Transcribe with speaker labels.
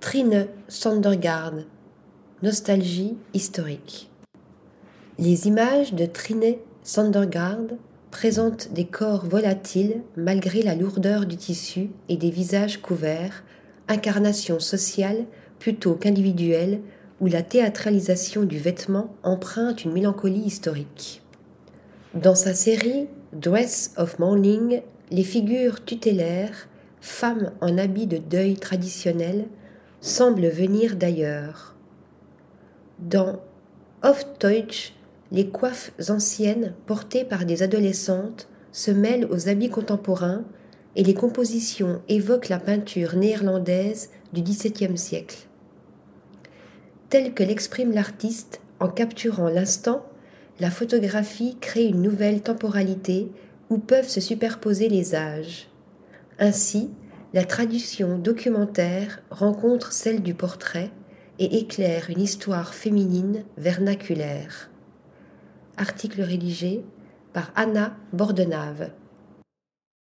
Speaker 1: Trine Sondergaard, Nostalgie historique. Les images de Trine Sondergaard présentent des corps volatiles malgré la lourdeur du tissu et des visages couverts, incarnation sociale plutôt qu'individuelle où la théâtralisation du vêtement emprunte une mélancolie historique. Dans sa série Dress of Mourning, les figures tutélaires, femmes en habit de deuil traditionnel, semblent venir d'ailleurs. Dans Off Deutsch, les coiffes anciennes portées par des adolescentes se mêlent aux habits contemporains et les compositions évoquent la peinture néerlandaise du XVIIe siècle. Telle que l'exprime l'artiste en capturant l'instant, la photographie crée une nouvelle temporalité où peuvent se superposer les âges. Ainsi, la tradition documentaire rencontre celle du portrait et éclaire une histoire féminine vernaculaire. Article rédigé par Anna Bordenave.